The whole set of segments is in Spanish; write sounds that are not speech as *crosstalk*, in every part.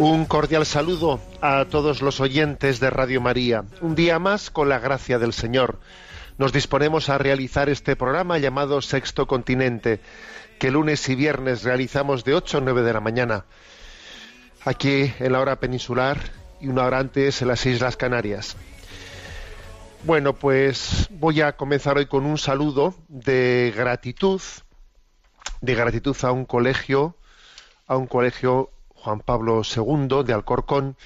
Un cordial saludo a todos los oyentes de Radio María. Un día más, con la gracia del Señor, nos disponemos a realizar este programa llamado Sexto Continente, que lunes y viernes realizamos de 8 a 9 de la mañana, aquí en la hora peninsular y una hora antes en las Islas Canarias. Bueno, pues voy a comenzar hoy con un saludo de gratitud, de gratitud a un colegio, a un colegio Juan Pablo II de Alcorcón,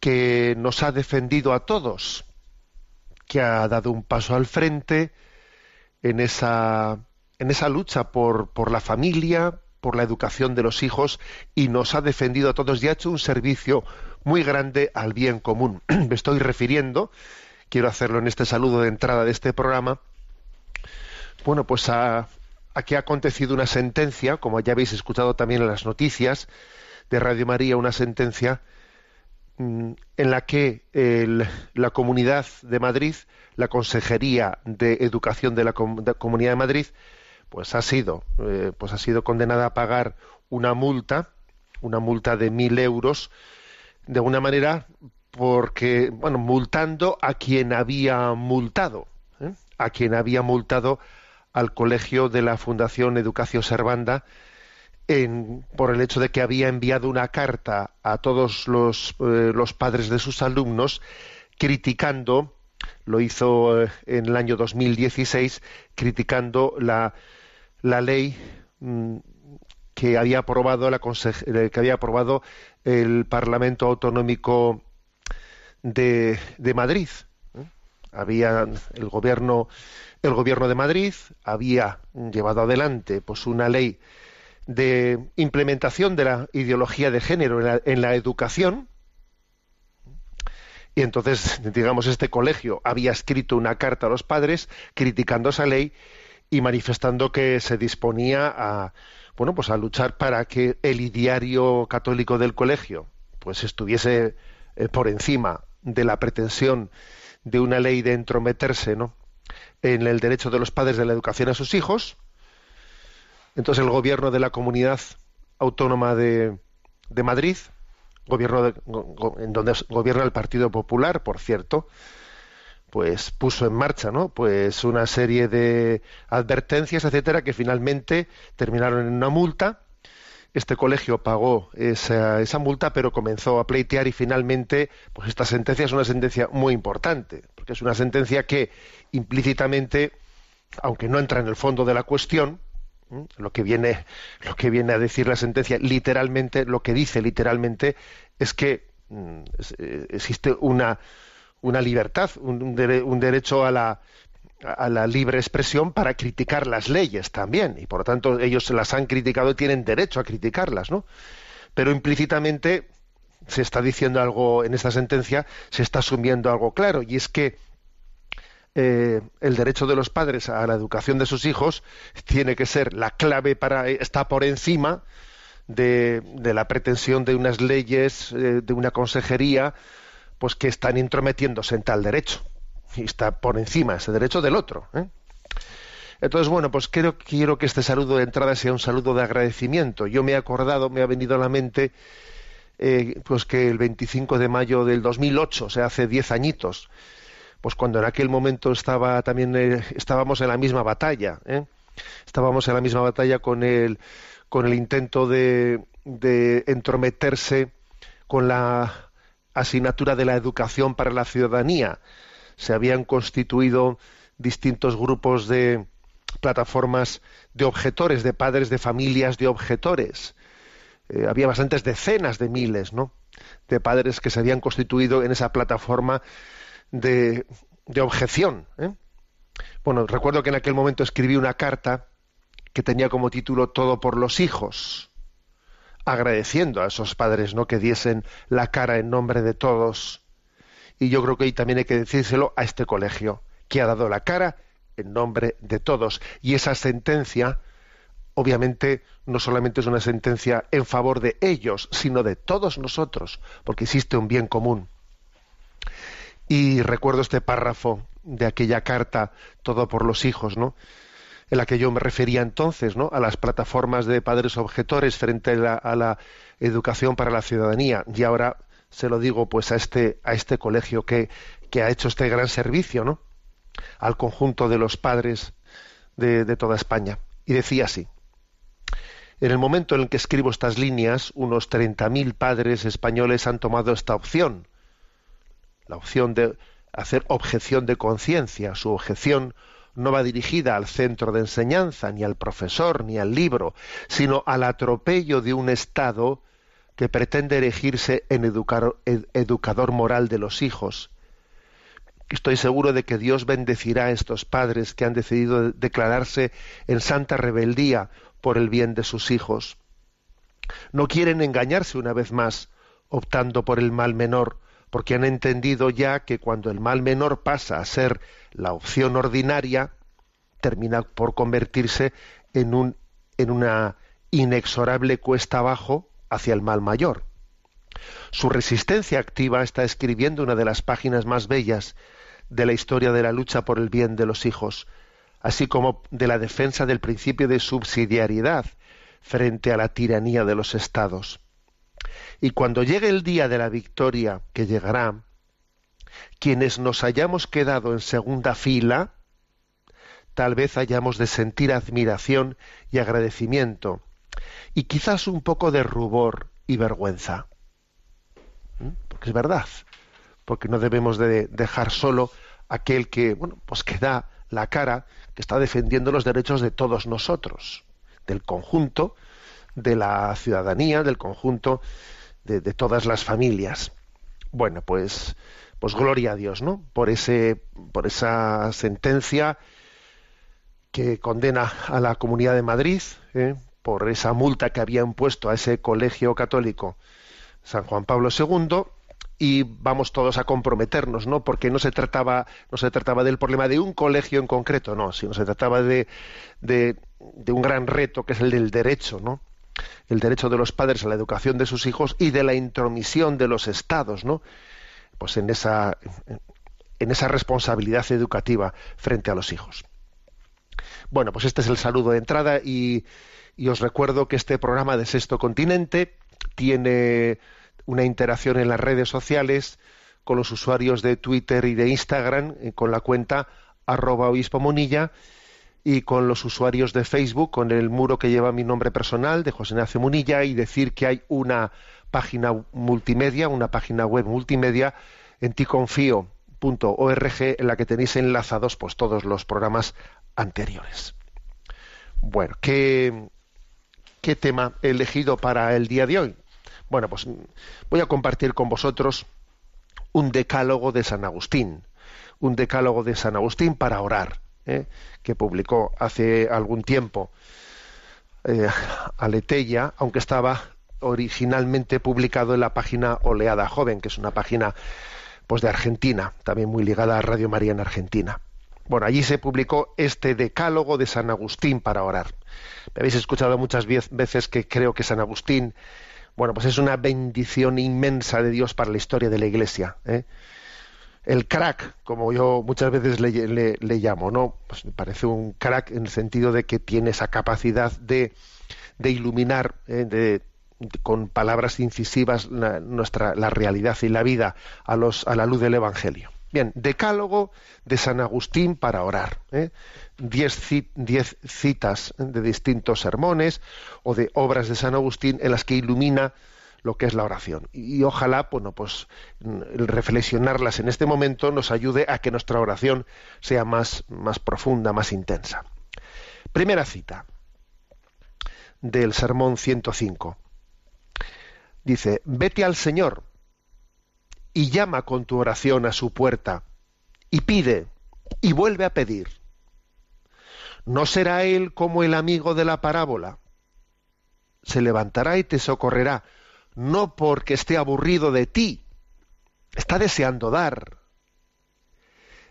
que nos ha defendido a todos, que ha dado un paso al frente en esa, en esa lucha por, por la familia, por la educación de los hijos, y nos ha defendido a todos y ha hecho un servicio muy grande al bien común. *clears throat* Me estoy refiriendo, quiero hacerlo en este saludo de entrada de este programa, bueno, pues a, a que ha acontecido una sentencia, como ya habéis escuchado también en las noticias, de Radio María una sentencia mm, en la que el- la Comunidad de Madrid, la Consejería de Educación de la, Comunidad de Madrid, pues ha sido, eh, pues ha sido condenada a pagar una multa, una multa de mil euros, de una manera porque, bueno, multando a quien había multado, ¿eh? a quien había multado al colegio de la Fundación Educación Servanda, en- por el hecho de que había enviado una carta a todos los, eh, los padres de sus alumnos criticando, lo hizo eh, en el año 2016, criticando la, ley mm, que había aprobado la eh, que el Parlamento Autonómico de, Madrid. Había el gobierno el gobierno de Madrid había llevado adelante pues una ley de implementación de la ideología de género en la, en la educación. Y entonces, digamos, este colegio había escrito una carta a los padres criticando esa ley y manifestando que se disponía a, bueno, pues a luchar para que el ideario católico del colegio, pues estuviese eh, por encima de la pretensión de una ley de entrometerse, ¿no? en el derecho de los padres de la educación a sus hijos, entonces el gobierno de la comunidad autónoma de, de Madrid, gobierno de- en donde gobierna el Partido Popular, por cierto, pues puso en marcha, ¿no? Pues una serie de advertencias, etcétera, que finalmente terminaron en una multa. Este colegio pagó esa, esa multa, pero comenzó a pleitear y finalmente, pues esta sentencia es una sentencia muy importante, porque es una sentencia que implícitamente, aunque no entra en el fondo de la cuestión, ¿m? lo que viene lo que viene a decir la sentencia literalmente lo que dice literalmente es que mm, eh, existe una libertad un, un dere- un derecho a la a la libre expresión para criticar las leyes también. Y por lo tanto ellos las han criticado y tienen derecho a criticarlas no pero implícitamente se está diciendo algo en esta sentencia se está asumiendo algo claro. Y es que eh, el derecho de los padres a la educación de sus hijos tiene que ser la clave para está por encima de, de la pretensión de unas leyes eh, de una consejería pues que están intrometiéndose en tal derecho y está por encima ese derecho del otro ¿eh? entonces bueno pues quiero quiero que este saludo de entrada sea un saludo de agradecimiento yo me he acordado me ha venido a la mente eh, pues que el 25 de mayo del 2008 o sea hace 10 añitos pues cuando en aquel momento estaba también eh, estábamos en la misma batalla ¿eh? estábamos en la misma batalla con el con el intento de, de entrometerse con la asignatura de la educación para la ciudadanía se habían constituido distintos grupos de plataformas de objetores, de padres de familias de objetores. Eh, había bastantes decenas de miles, ¿no? De padres que se habían constituido en esa plataforma de, objeción. ¿eh? Bueno, recuerdo que en aquel momento escribí una carta que tenía como título Todo por los hijos, agradeciendo a esos padres ¿no? que diesen la cara en nombre de todos. Y yo creo que hoy también hay que decírselo a este colegio, que ha dado la cara en nombre de todos. Y esa sentencia, obviamente, no solamente es una sentencia en favor de ellos, sino de todos nosotros, porque existe un bien común. Y recuerdo este párrafo de aquella carta, Todo por los hijos, ¿no? en la que yo me refería entonces, ¿no? a las plataformas de padres objetores frente a la, educación para la ciudadanía. Y ahora se lo digo pues a este, a este colegio que, que ha hecho este gran servicio, ¿no? al conjunto de los padres de, de toda España. Y decía así. En el momento en el que escribo estas líneas, unos 30.000 padres españoles han tomado esta opción, la opción de hacer objeción de conciencia. Su objeción no va dirigida al centro de enseñanza, ni al profesor, ni al libro, sino al atropello de un Estado que pretende erigirse en educador moral de los hijos. Estoy seguro de que Dios bendecirá a estos padres que han decidido declararse en santa rebeldía por el bien de sus hijos. No quieren engañarse una vez más, optando por el mal menor, porque han entendido ya que cuando el mal menor pasa a ser la opción ordinaria, termina por convertirse en, en una inexorable cuesta abajo hacia el mal mayor. Su resistencia activa está escribiendo una de las páginas más bellas de la historia de la lucha por el bien de los hijos, así como de la defensa del principio de subsidiariedad frente a la tiranía de los estados. Y cuando llegue el día de la victoria, que llegará, quienes nos hayamos quedado en segunda fila, tal vez hayamos de sentir admiración y agradecimiento, y quizás un poco de rubor y vergüenza. ¿Mm? Porque es verdad, porque no debemos de dejar solo aquel que, bueno, pues que da la cara, que está defendiendo los derechos de todos nosotros, del conjunto de la ciudadanía, del conjunto de, todas las familias. Bueno, pues, pues gloria a Dios, ¿no? Por ese, por esa sentencia que condena a la Comunidad de Madrid, ¿eh? por esa multa que había impuesto a ese colegio católico San Juan Pablo II, y vamos todos a comprometernos, ¿no? Porque no se trataba, no se trataba del problema de un colegio en concreto, no, sino se trataba de, de, de un gran reto que es el del derecho, ¿no? El derecho de los padres a la educación de sus hijos y de la intromisión de los estados, ¿no? Pues en esa, en esa responsabilidad educativa frente a los hijos. Bueno, pues este es el saludo de entrada y, y os recuerdo que este programa de Sexto Continente tiene una interacción en las redes sociales con los usuarios de Twitter y de Instagram, eh, con la cuenta arroba obispo monilla, y con los usuarios de Facebook, con el muro que lleva mi nombre personal de José Ignacio Munilla y decir que hay una página multimedia, una página web multimedia en ticonfío.org en la que tenéis enlazados pues todos los programas anteriores. Bueno, ¿qué, ¿qué tema he elegido para el día de hoy? Bueno, pues voy a compartir con vosotros un decálogo de San Agustín, un decálogo de San Agustín para orar. ¿Eh? que publicó hace algún tiempo eh, *laughs* aunque estaba originalmente publicado en la página Oleada Joven, que es una página pues de Argentina, también muy ligada a Radio María en Argentina. Bueno, allí se publicó este decálogo de San Agustín para orar. Me habéis escuchado muchas veces que creo que San Agustín, bueno, pues es una bendición inmensa de Dios para la historia de la Iglesia. ¿eh? El crack, como yo muchas veces le, llamo, ¿no? Pues me parece un crack en el sentido de que tiene esa capacidad de, de iluminar eh, de, con palabras incisivas la, nuestra la realidad y la vida a los a la luz del Evangelio. Bien, decálogo de San Agustín para orar. ¿eh? Diez, diez citas de distintos sermones o de obras de San Agustín en las que ilumina lo que es la oración. Y, ojalá, bueno, pues reflexionarlas en este momento nos ayude a que nuestra oración sea más, más profunda, más intensa. Primera cita del Sermón 105. Dice, vete al Señor y llama con tu oración a su puerta y pide y vuelve a pedir. No será Él como el amigo de la parábola. Se levantará y te socorrerá no porque esté aburrido de ti, está deseando dar.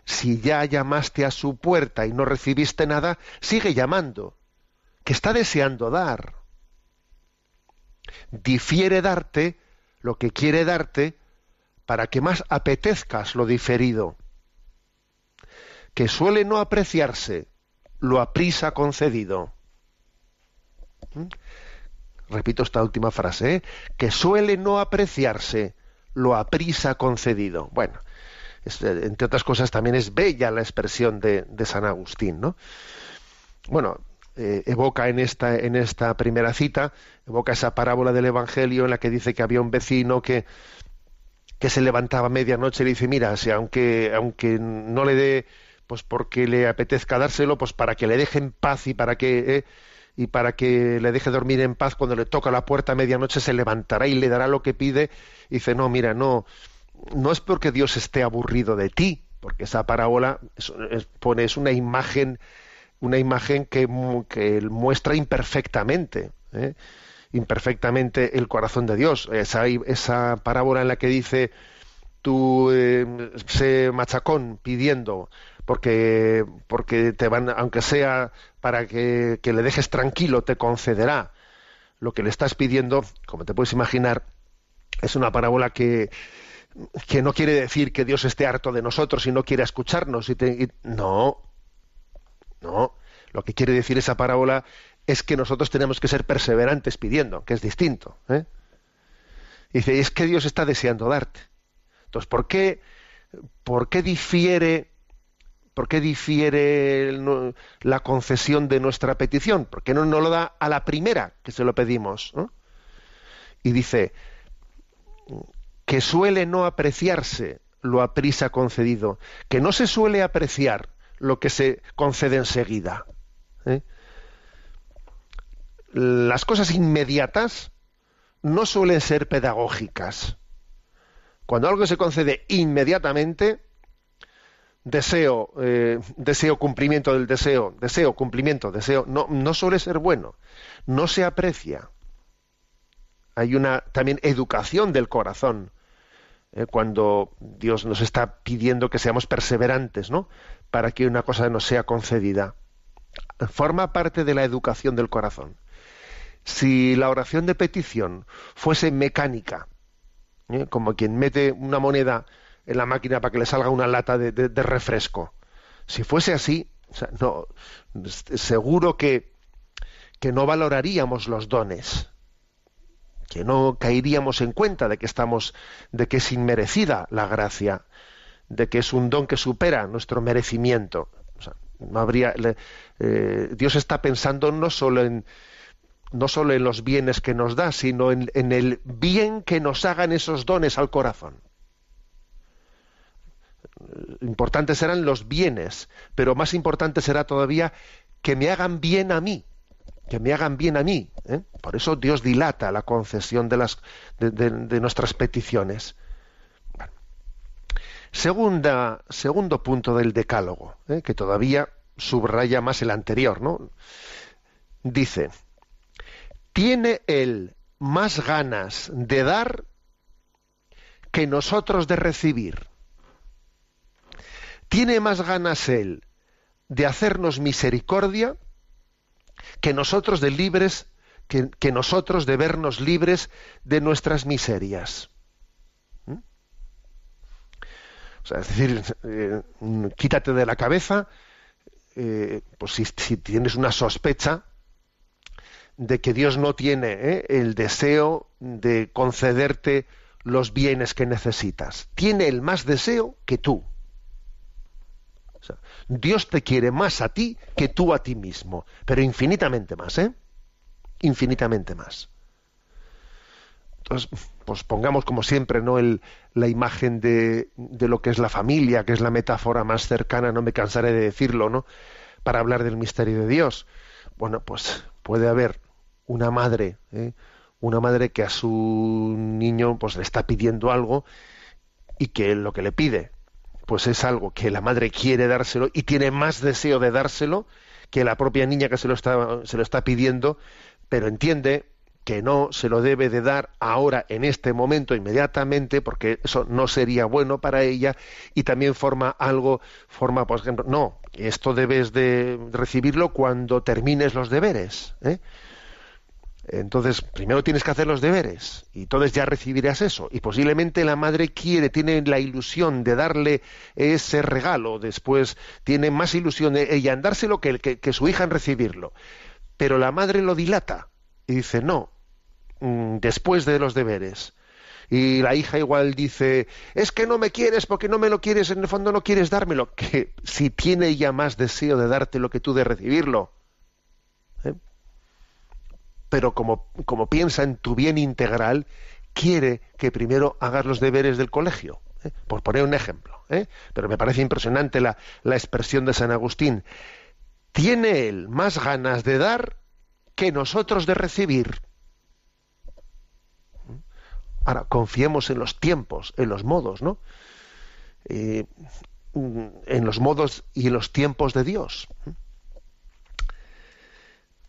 Si ya llamaste a su puerta y no recibiste nada, sigue llamando, que está deseando dar. Difiere darte lo que quiere darte para que más apetezcas lo diferido. Que suele no apreciarse, lo aprisa concedido. ¿Mm? Repito esta última frase, ¿eh? que suele no apreciarse, lo aprisa concedido. Bueno, eh, entre otras cosas también es bella la expresión de, San Agustín, ¿no? Bueno, eh, evoca en esta, en esta primera cita, evoca esa parábola del Evangelio en la que dice que había un vecino que, que se levantaba a medianoche y le dice, mira, si aunque, aunque no le dé, pues porque le apetezca dárselo, pues para que le deje en paz y para que y para que le deje dormir en paz cuando le toca la puerta a medianoche se levantará y le dará lo que pide y dice no mira no no es porque Dios esté aburrido de ti porque esa parábola es, pone es una imagen una imagen que, que muestra imperfectamente ¿eh? imperfectamente el corazón de Dios esa, esa parábola en la que dice tú eh, sé machacón pidiendo porque, porque te van, aunque sea para que, le dejes tranquilo, te concederá lo que le estás pidiendo, como te puedes imaginar, es una parábola que, que no quiere decir que Dios esté harto de nosotros y no quiere escucharnos. Y, no, no. Lo que quiere decir esa parábola es que nosotros tenemos que ser perseverantes pidiendo, que es distinto. ¿eh? Dice, es que Dios está deseando darte. Entonces, ¿por qué, por qué difiere ¿Por qué difiere la concesión de nuestra petición? ¿Por qué no nos lo da a la primera que se lo pedimos? Y dice que suele no apreciarse lo aprisa concedido, que no se suele apreciar lo que se concede enseguida. ¿eh? Las cosas inmediatas no suelen ser pedagógicas. Cuando algo se concede inmediatamente, deseo, eh, deseo, cumplimiento del deseo, deseo, cumplimiento, deseo, no, suele ser bueno, no se aprecia. Hay una también educación del corazón eh, cuando Dios nos está pidiendo que seamos perseverantes, ¿no? Para que una cosa nos sea concedida. Forma parte de la educación del corazón. Si la oración de petición fuese mecánica, ¿eh? como quien mete una moneda en la máquina para que le salga una lata de, refresco. Si fuese así, seguro que, que no valoraríamos los dones, que no caeríamos en cuenta de que estamos, de que es inmerecida la gracia, de que es un don que supera nuestro merecimiento. no habría, eh, Dios está pensando no solo en no solo en los bienes que nos da, sino en el bien que nos hagan esos dones al corazón importantes serán los bienes, pero más importante será todavía que me hagan bien a mí, que me hagan bien a mí. ¿eh? Por eso Dios dilata la concesión de, nuestras peticiones. Segundo punto del decálogo, ¿eh? que todavía subraya más el anterior, ¿no? Dice, tiene él más ganas de dar que nosotros de recibir. ¿Tiene más ganas Él de hacernos misericordia que nosotros de libres, que, nosotros de vernos libres de nuestras miserias? ¿Mm? O sea, es decir, eh, quítate de la cabeza, eh, pues si, tienes una sospecha de que Dios no tiene eh, el deseo de concederte los bienes que necesitas. Tiene el más deseo que tú. Dios te quiere más a ti que tú a ti mismo, pero infinitamente más, ¿eh? Infinitamente más. Entonces, pues pongamos como siempre, ¿no? El, la imagen de, de lo que es la familia, que es la metáfora más cercana, no me cansaré de decirlo, ¿no? Para hablar del misterio de Dios. Bueno, pues puede haber una madre, ¿eh? una madre que a su niño pues le está pidiendo algo y que lo que le pide pues es algo que la madre quiere dárselo y tiene más deseo de dárselo que la propia niña que se lo está, se lo está pidiendo, pero entiende que no se lo debe de dar ahora, en este momento, inmediatamente, porque eso no sería bueno para ella, y también forma algo, forma, por ejemplo, no, esto debes de recibirlo cuando termines los deberes. ¿eh? Entonces, primero tienes que hacer los deberes y entonces ya recibirás eso. Y posiblemente la madre quiere, tiene la ilusión de darle ese regalo, después tiene más ilusión ella en dárselo que, que, que su hija en recibirlo. Pero la madre lo dilata y dice, no, mm, después de los deberes. Y la hija igual dice, es que no me quieres porque no me lo quieres, en el fondo no quieres dármelo. *laughs* Que si tiene ella más deseo de darte lo que tú de recibirlo pero como, piensa en tu bien integral, quiere que primero hagas los deberes del colegio. ¿eh? Por poner un ejemplo. ¿eh? Pero me parece impresionante la, la expresión de San Agustín. Tiene él más ganas de dar que nosotros de recibir. Ahora, confiemos en los tiempos, en los modos, ¿no? Eh, en los modos y en los tiempos de Dios.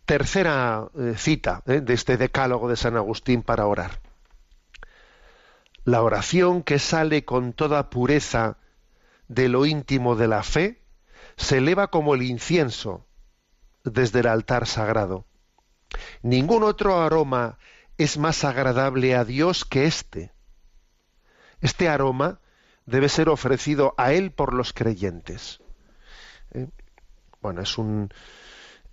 Tercera eh, cita eh, de este decálogo de San Agustín para orar. La oración que sale con toda pureza de lo íntimo de la fe se eleva como el incienso desde el altar sagrado. Ningún otro aroma es más agradable a Dios que este. Este aroma debe ser ofrecido a Él por los creyentes. ¿Eh? Bueno, es un,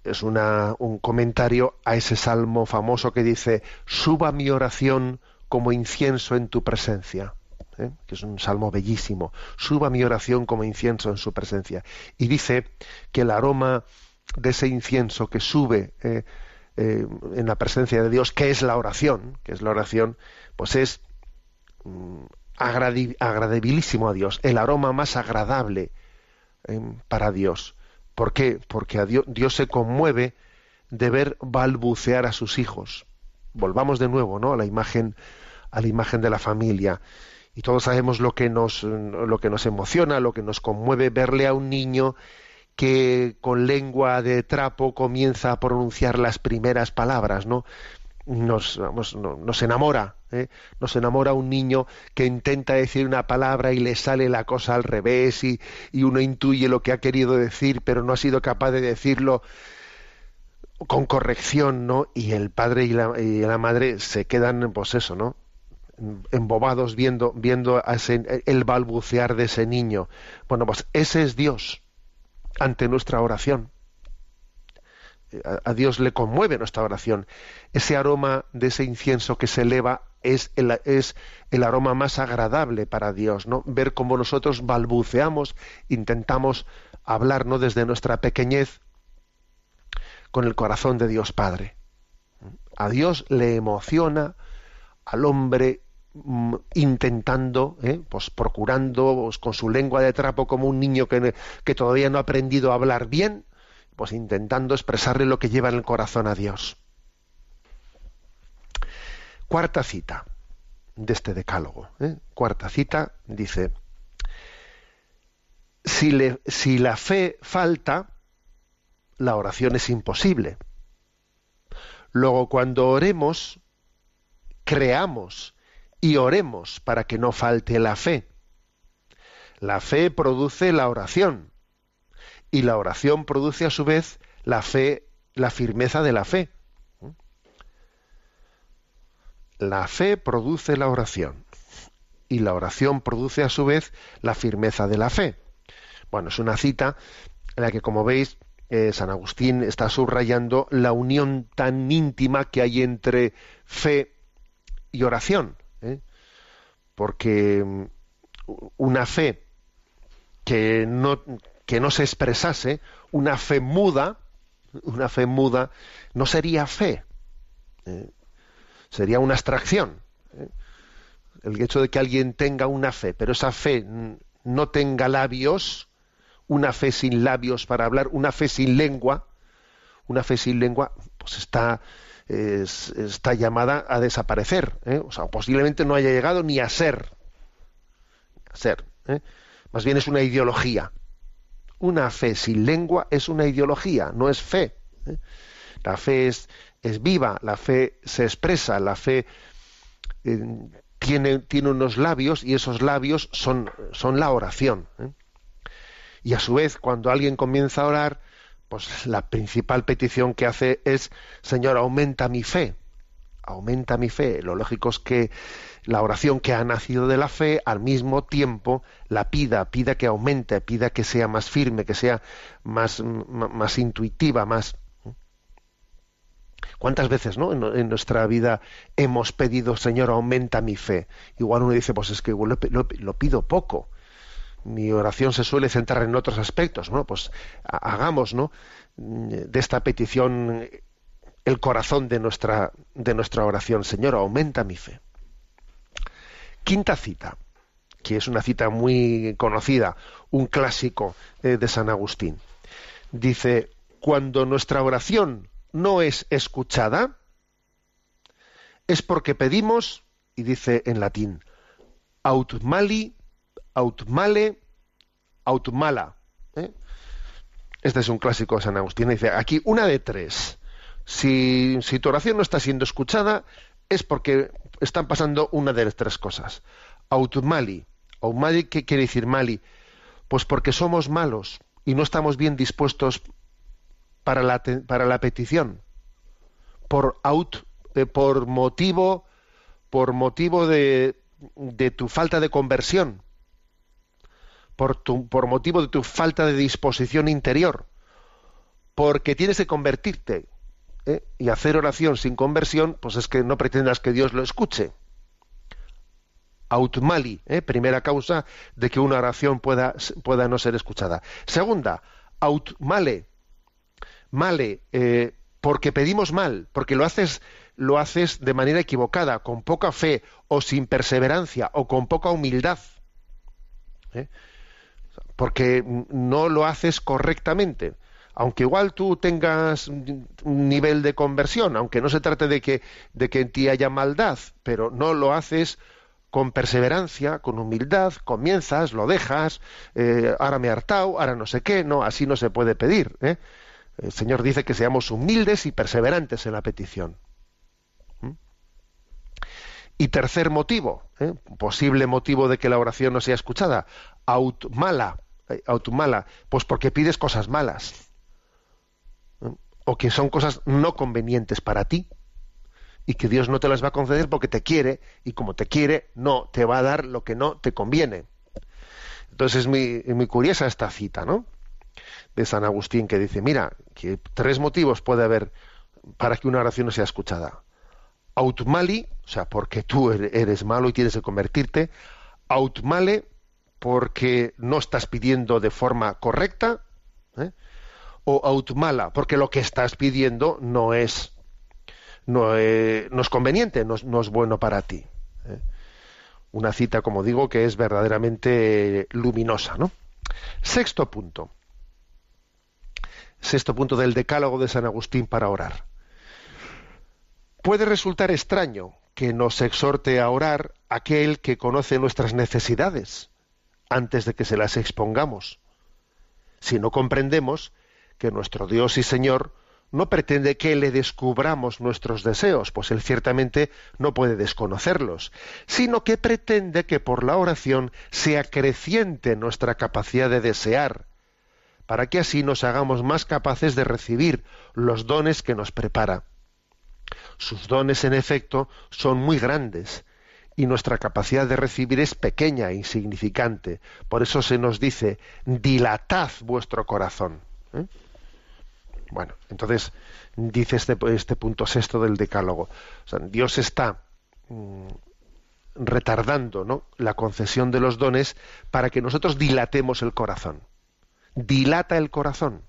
es un comentario a ese salmo famoso que dice, suba mi oración como incienso en tu presencia. ¿eh? que es un salmo bellísimo, suba mi oración como incienso en su presencia. Y dice que el aroma de ese incienso que sube eh, eh, en la presencia de Dios, que es la oración, que es la oración, pues es mm, agradabilísimo a Dios, el aroma más agradable para Dios. ¿Por qué? Porque a Dios, Dios se conmueve de ver balbucear a sus hijos. Volvamos de nuevo, ¿no? A la imagen, a la imagen de la familia. Y todos sabemos lo que nos, lo que nos emociona, lo que nos conmueve verle a un niño que con lengua de trapo comienza a pronunciar las primeras palabras, ¿no? Nos, nos enamora, ¿eh? nos enamora un niño que intenta decir una palabra y le sale la cosa al revés y, uno intuye lo que ha querido decir pero no ha sido capaz de decirlo con corrección, ¿no? Y el padre y la, y la madre se quedan, pues eso, ¿no? embobados viendo, viendo a ese, el balbucear de ese niño. Bueno, pues ese es Dios ante nuestra oración a Dios le conmueve nuestra oración. Ese aroma de ese incienso que se eleva es el, es el aroma más agradable para Dios, ¿no? Ver cómo nosotros balbuceamos, intentamos hablar ¿no? desde nuestra pequeñez con el corazón de Dios Padre. A Dios le emociona al hombre mm, intentando, ¿eh? pues procurando pues, con su lengua de trapo como un niño que todavía no ha aprendido a hablar bien, pues intentando expresarle lo que lleva en el corazón a Dios. Cuarta cita de este decálogo. ¿eh? Cuarta cita dice, si, le, si la fe falta, la oración es imposible. Luego, cuando oremos, creamos y oremos para que no falte la fe. La fe produce la oración y la oración produce a su vez la fe, la firmeza de la fe. La fe produce la oración y la oración produce a su vez la firmeza de la fe. Bueno, es una cita en la que, como veis, eh, San Agustín está subrayando la unión tan íntima que hay entre fe y oración. ¿eh? Porque mm, una fe que no, que no se expresase una fe muda, una fe muda, no sería fe, eh, sería una abstracción. ¿eh? El hecho de que alguien tenga una fe, pero esa fe no tenga labios, una fe sin labios para hablar, una fe sin lengua, una fe sin lengua, pues está, está llamada a desaparecer. ¿eh? O sea, posiblemente no haya llegado ni a ser. A ser. Más bien es una ideología. Una fe sin lengua es una ideología, no es fe. ¿eh? La fe es, viva, la fe se expresa, la fe tiene, tiene, unos labios y esos labios son, son la oración. Y a su vez, cuando alguien comienza a orar, pues la principal petición que hace es, Señor, aumenta mi fe, aumenta mi fe. Lo lógico es que la oración que ha nacido de la fe, al mismo tiempo la pida, pida que aumente, pida que sea más firme, que sea más, intuitiva, más... ¿Cuántas veces ¿no? en, nuestra vida hemos pedido, Señor, aumenta mi fe? Igual uno dice, pues es que lo, pido poco mi oración se suele centrar en otros aspectos. Bueno, pues hagamos ¿no? de esta petición el corazón de nuestra, de nuestra oración. Señor, aumenta mi fe. Quinta cita, que es una cita muy conocida, un clásico eh, de San Agustín. Dice, cuando nuestra oración no es escuchada, es porque pedimos, y dice en latín, aut mali autmale, autmala. ¿eh? Este es un clásico de San Agustín. Dice, aquí una de tres. Si, si tu oración no está siendo escuchada, es porque están pasando una de las tres cosas. Autmali. Autmali, ¿qué quiere decir mali? Pues porque somos malos y no estamos bien dispuestos para la, para la petición. Por out, eh, por motivo, por motivo de, de tu falta de conversión por, por motivo de tu falta de disposición interior, porque tienes que convertirte ¿eh? y hacer oración sin conversión, pues es que no pretendas que Dios lo escuche. Autmali, ¿eh? primera causa de que una oración pueda, no ser escuchada. Segunda, autmale, male, eh, porque pedimos mal, porque lo haces, lo haces de manera equivocada, con poca fe, o sin perseverancia, o con poca humildad. ¿eh? porque no lo haces correctamente. Aunque igual tú tengas un nivel de conversión, aunque no se trate de que, de que en ti haya maldad, pero no lo haces con perseverancia, con humildad, comienzas, lo dejas, eh, ahora me he hartado, ahora no sé qué, no, así no se puede pedir. ¿eh? El Señor dice que seamos humildes y perseverantes en la petición. ¿Mm? Y tercer motivo, ¿eh? posible motivo de que la oración no sea escuchada, mala, automala, pues porque pides cosas malas o que son cosas no convenientes para ti y que Dios no te las va a conceder porque te quiere y como te quiere no te va a dar lo que no te conviene. Entonces es muy, curiosa esta cita, ¿no? De San Agustín que dice, mira, que tres motivos puede haber para que una oración no sea escuchada. Autmali, o sea, porque tú eres malo y tienes que convertirte. Autmale, porque no estás pidiendo de forma correcta, ¿eh? O autmala, porque lo que estás pidiendo no es, no, es conveniente, no, es bueno para ti. ¿eh? Una cita, como digo, que es verdaderamente luminosa. ¿no? Sexto punto. Sexto punto del decálogo de San Agustín para orar. Puede resultar extraño que nos exhorte a orar aquel que conoce nuestras necesidades antes de que se las expongamos. Si no comprendemos que nuestro Dios y Señor no pretende que le descubramos nuestros deseos, pues él ciertamente no puede desconocerlos, sino que pretende que por la oración se acreciente nuestra capacidad de desear, para que así nos hagamos más capaces de recibir los dones que nos prepara. Sus dones, en efecto, son muy grandes, y nuestra capacidad de recibir es pequeña e insignificante. Por eso se nos dice, dilatad vuestro corazón. ¿eh? Bueno, entonces dice este, este, punto sexto del decálogo. Dios está mm, retardando ¿no? la concesión de los dones para que nosotros dilatemos el corazón. Dilata el corazón.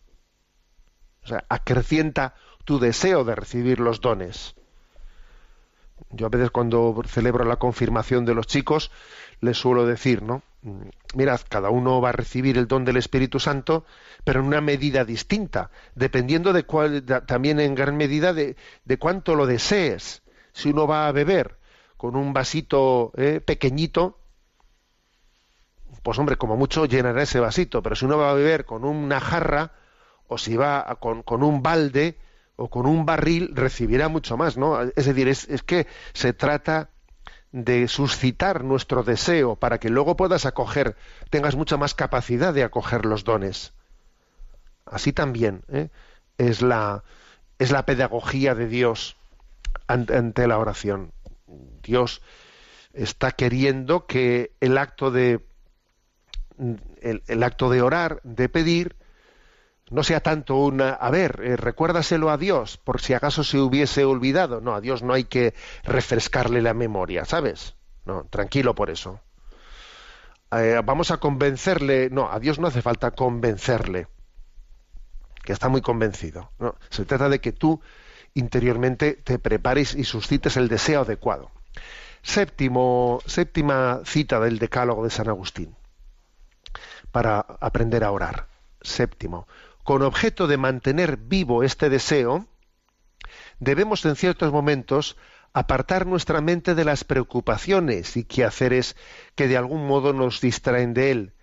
O sea, acrecienta tu deseo de recibir los dones Yo a veces cuando celebro la confirmación de los chicos les suelo decir, ¿no? Mm, mirad, cada uno va a recibir el don del Espíritu Santo, pero en una medida distinta, dependiendo de cuál, también en gran medida de, de, cuánto lo desees. Si uno va a beber con un vasito eh, pequeñito, pues hombre, como mucho llenará ese vasito, pero si uno va a beber con una jarra, o si va con, con un balde, o con un barril, recibirá mucho más, ¿no? Es decir, es, es que se trata de suscitar nuestro deseo para que luego puedas acoger, tengas mucha más capacidad de acoger los dones. Así también ¿eh? es, la, es la pedagogía de Dios ante, la oración. Dios está queriendo que el acto de el acto de orar, de pedir, no sea tanto una, a ver, eh, recuérdaselo a Dios, por si acaso se hubiese olvidado. No, a Dios no hay que refrescarle la memoria, ¿sabes? No, tranquilo por eso. Eh, vamos a convencerle, no, a Dios no hace falta convencerle, que está muy convencido. No, se trata de que tú interiormente te prepares y suscites el deseo adecuado. Séptimo, séptima cita del Decálogo de San Agustín para aprender a orar. Séptimo, con objeto de mantener vivo este deseo, debemos en ciertos momentos apartar nuestra mente de las preocupaciones y quehaceres que de algún modo nos distraen de él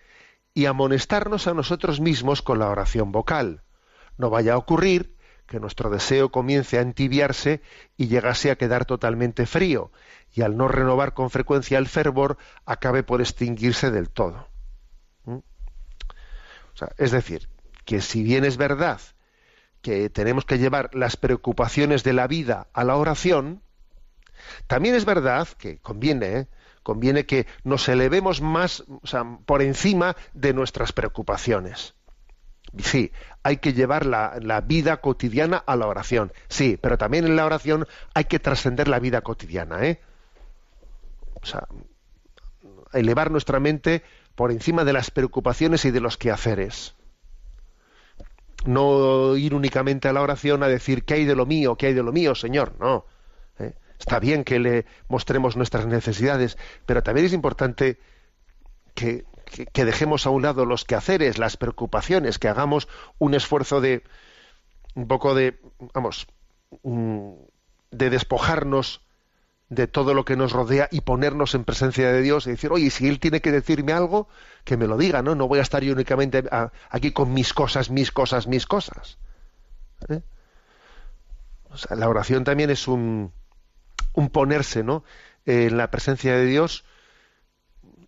y amonestarnos a nosotros mismos con la oración vocal. No vaya a ocurrir que nuestro deseo comience a entibiarse y llegase a quedar totalmente frío, y al no renovar con frecuencia el fervor acabe por extinguirse del todo. ¿Mm? es decir, que si bien es verdad que tenemos que llevar las preocupaciones de la vida a la oración, también es verdad que conviene, ¿eh? conviene que nos elevemos más, o sea, por encima de nuestras preocupaciones. Sí, hay que llevar la, la, vida cotidiana a la oración. Sí, pero también en la oración hay que trascender la vida cotidiana, ¿eh? O sea, elevar nuestra mente por encima de las preocupaciones y de los quehaceres no ir únicamente a la oración a decir qué hay de lo mío, qué hay de lo mío, Señor, no. ¿eh? Está bien que le mostremos nuestras necesidades, pero también es importante que, que, dejemos a un lado los quehaceres, las preocupaciones, que hagamos un esfuerzo de un poco de, vamos, mm, de despojarnos de todo lo que nos rodea y ponernos en presencia de Dios y decir, oye, si Él tiene que decirme algo, que me lo diga, ¿no? No voy a estar yo únicamente aquí con mis cosas, mis cosas, mis cosas. ¿eh? la oración también es un, un ponerse, ¿no? en la presencia de Dios,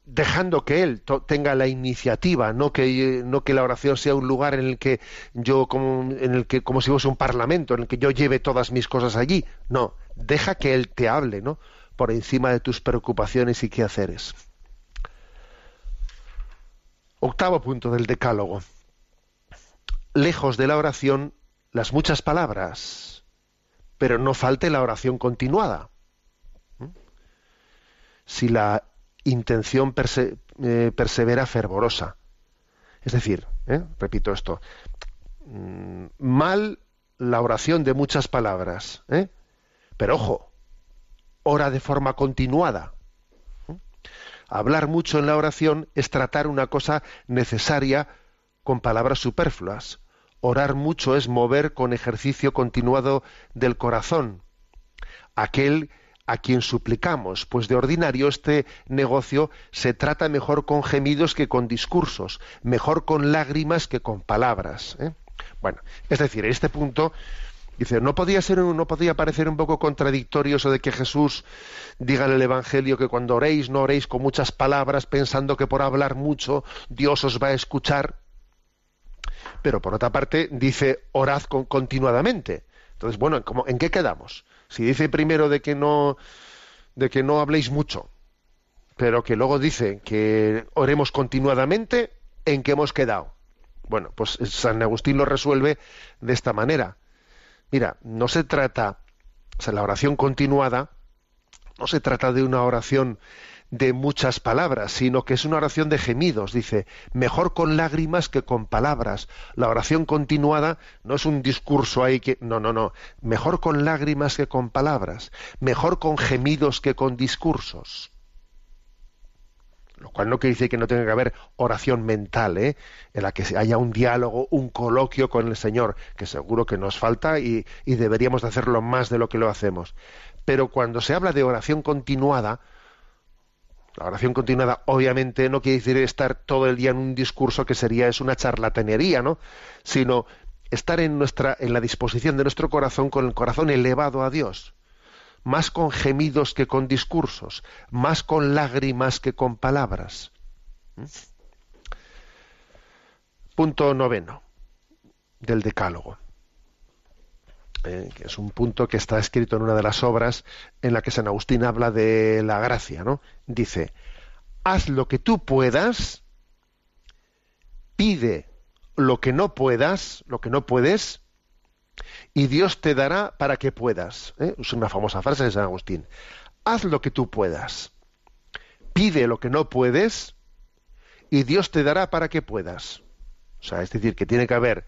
dejando que Él tenga la iniciativa, no que, no que la oración sea un lugar en el que yo, como, en el que, como si fuese un parlamento, en el que yo lleve todas mis cosas allí. No, deja que Él te hable, ¿no? Por encima de tus preocupaciones y quehaceres. Octavo punto del decálogo. Lejos de la oración, las muchas palabras, pero no falte la oración continuada. ¿Mm? Si la intención eh, persevera fervorosa. Es decir, ¿eh? repito esto, mm, mal la oración de muchas palabras, ¿eh? Pero ojo, ora de forma continuada. Hablar mucho en la oración es tratar una cosa necesaria con palabras superfluas. Orar mucho es mover con ejercicio continuado del corazón. Aquel a quien suplicamos, pues de ordinario este negocio se trata mejor con gemidos que con discursos, mejor con lágrimas que con palabras. ¿eh? Bueno, es decir, en este punto Dice, ¿no podía, ser, ¿no podía parecer un poco contradictorio eso de que Jesús diga en el Evangelio que cuando oréis no oréis con muchas palabras pensando que por hablar mucho Dios os va a escuchar? Pero por otra parte dice, orad continuadamente. Entonces, bueno, ¿en qué quedamos? Si dice primero de que no, de que no habléis mucho, pero que luego dice que oremos continuadamente, ¿en qué hemos quedado? Bueno, pues San Agustín lo resuelve de esta manera Mira, no se trata, o sea, la oración continuada, no se trata de una oración de muchas palabras, sino que es una oración de gemidos. Dice, mejor con lágrimas que con palabras. La oración continuada no es un discurso ahí que... No, no, no. Mejor con lágrimas que con palabras. Mejor con gemidos que con discursos. Lo cual no quiere decir que no tenga que haber oración mental, ¿eh? en la que haya un diálogo, un coloquio con el Señor, que seguro que nos falta y, deberíamos de hacerlo más de lo que lo hacemos. Pero cuando se habla de oración continuada, la oración continuada obviamente no quiere decir estar todo el día en un discurso que sería es una charlatanería, ¿no? Sino estar en nuestra en la disposición de nuestro corazón con el corazón elevado a Dios, más con gemidos que con discursos, más con lágrimas que con palabras. ¿Mm? Punto noveno del Decálogo. Eh, es un punto que está escrito en una de las obras en la que San Agustín habla de la gracia, ¿no? Dice, haz lo que tú puedas, pide lo que no puedas, lo que no puedes, y Dios te dará para que puedas. ¿eh? Es una famosa frase de San Agustín. Haz lo que tú puedas, pide lo que no puedes, y Dios te dará para que puedas. O sea, es decir, que tiene que haber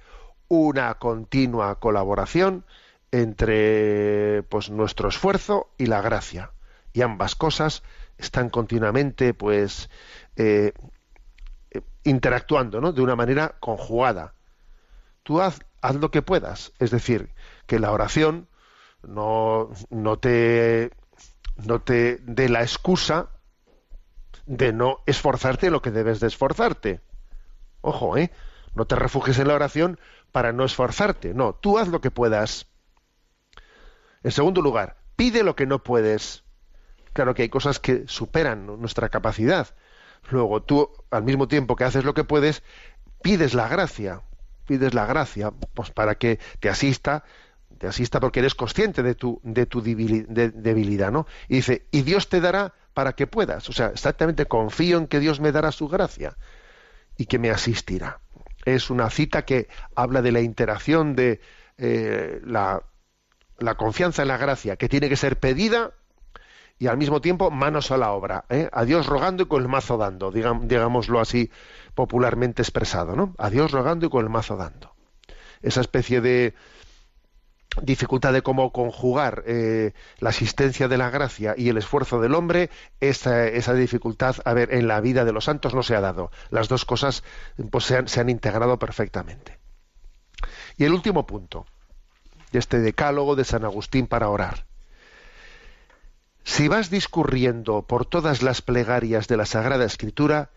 una continua colaboración entre pues nuestro esfuerzo y la gracia y ambas cosas están continuamente pues eh, eh, interactuando ¿no? de una manera conjugada tú haz, haz, lo que puedas. Es decir que la oración no, te no te dé la excusa de no esforzarte lo que debes de esforzarte. Ojo eh no te refugies en la oración para no esforzarte. No tú haz lo que puedas. En segundo lugar, pide lo que no puedes. Claro que hay cosas que superan nuestra capacidad. Luego tú, al mismo tiempo que haces lo que puedes, pides la gracia, pides la gracia, pues para que te asista, te asista porque eres consciente de tu, de tu debilidad, ¿no? Y dice, y Dios te dará para que puedas. O sea, exactamente confío en que Dios me dará su gracia y que me asistirá. Es una cita que habla de la interacción de eh, la la confianza en la gracia, que tiene que ser pedida y al mismo tiempo manos a la obra, ¿eh? a Dios rogando y con el mazo dando, digámoslo así popularmente expresado, ¿no? A Dios rogando y con el mazo dando. Esa especie de dificultad de cómo conjugar eh, la asistencia de la gracia y el esfuerzo del hombre, esa, esa, dificultad, a ver, en la vida de los santos no se ha dado. Las dos cosas pues, se, han, se han integrado perfectamente. Y el último punto, este decálogo de San Agustín para orar. Si vas discurriendo por todas las plegarias de la Sagrada Escritura,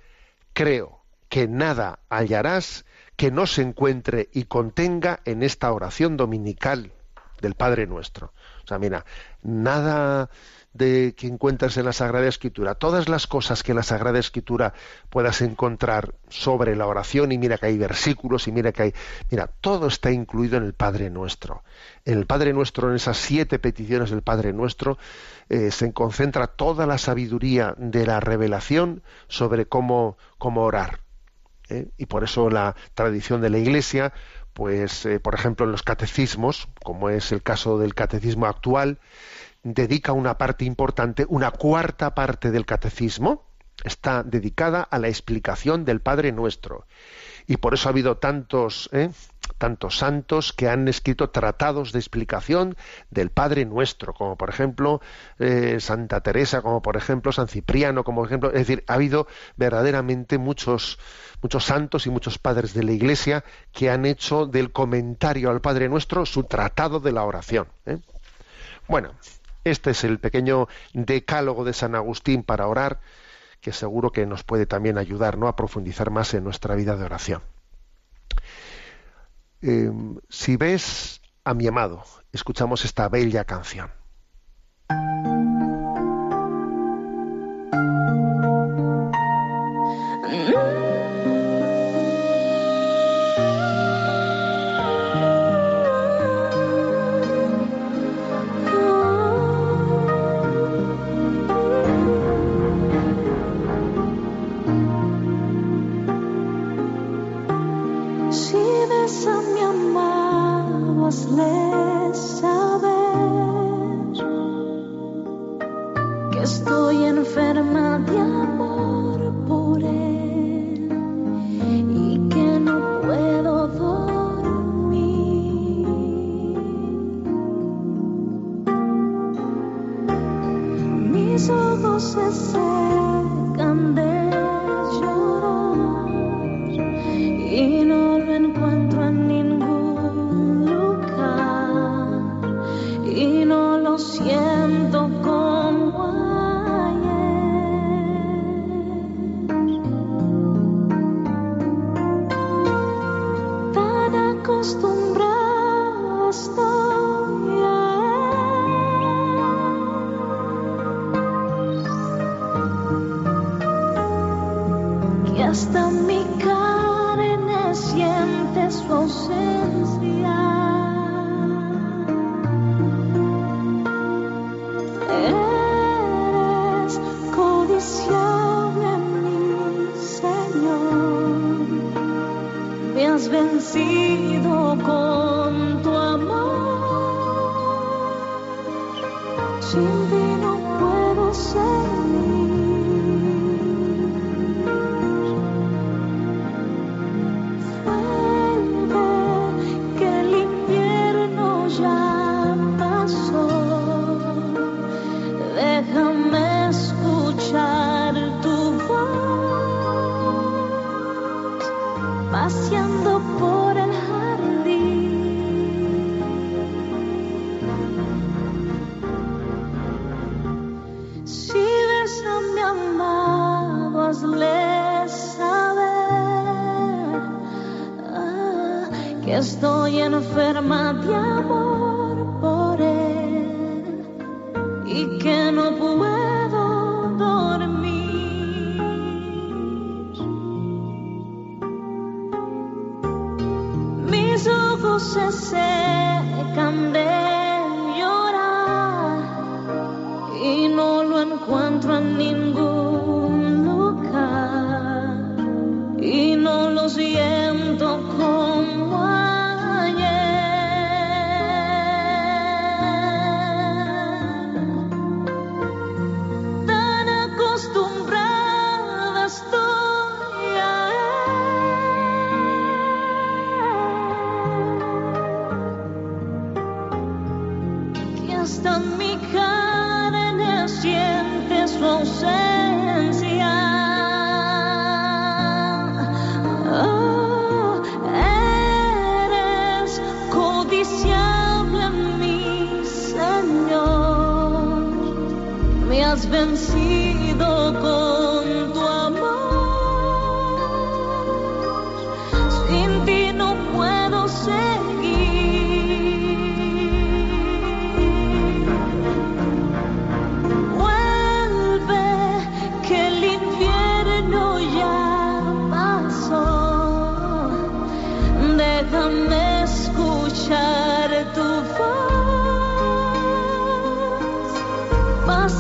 creo que nada hallarás que no se encuentre y contenga en esta oración dominical del Padre Nuestro. O sea, mira, nada de que encuentras en la Sagrada Escritura, todas las cosas que en la Sagrada Escritura puedas encontrar sobre la oración, y mira que hay versículos, y mira que hay, mira, todo está incluido en el Padre Nuestro. En el Padre Nuestro, en esas siete peticiones del Padre Nuestro, eh, se concentra toda la sabiduría de la revelación sobre cómo, cómo orar. ¿eh? Y por eso la tradición de la Iglesia, pues, eh, por ejemplo, en los catecismos, como es el caso del catecismo actual, dedica una parte importante, una cuarta parte del catecismo, está dedicada a la explicación del Padre Nuestro. Y por eso ha habido tantos, ¿eh? Tantos santos que han escrito tratados de explicación del Padre Nuestro, como por ejemplo eh, Santa Teresa, como por ejemplo San Cipriano, como ejemplo, es decir, ha habido verdaderamente muchos, muchos santos y muchos padres de la Iglesia que han hecho del comentario al Padre Nuestro su tratado de la oración. ¿eh? Bueno, este es el pequeño decálogo de San Agustín para orar, que seguro que nos puede también ayudar ¿no? a profundizar más en nuestra vida de oración. Eh, si ves a mi amado, escuchamos esta bella canción.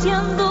Paseando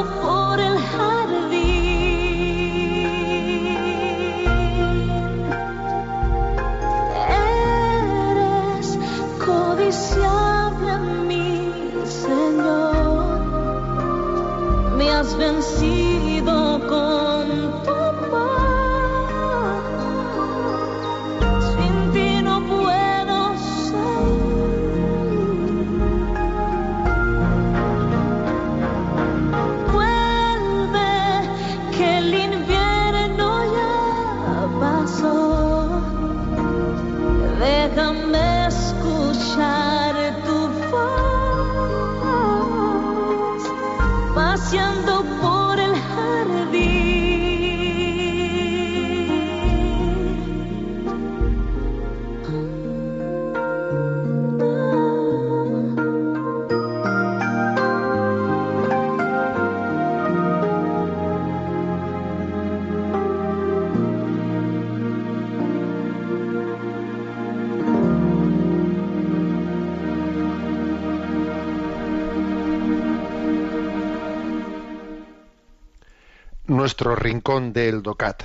nuestro rincón del DOCAT.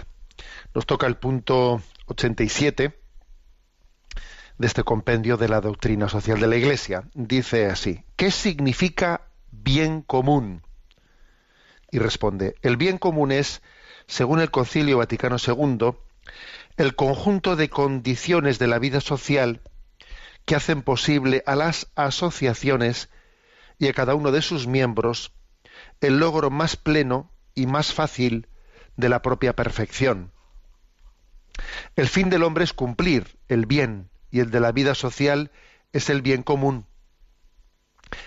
Nos toca el punto 87 de este compendio de la doctrina social de la Iglesia. Dice así, ¿qué significa bien común? Y responde, el bien común es, según el Concilio Vaticano II, el conjunto de condiciones de la vida social que hacen posible a las asociaciones y a cada uno de sus miembros el logro más pleno y más fácil de la propia perfección. El fin del hombre es cumplir el bien y el de la vida social es el bien común.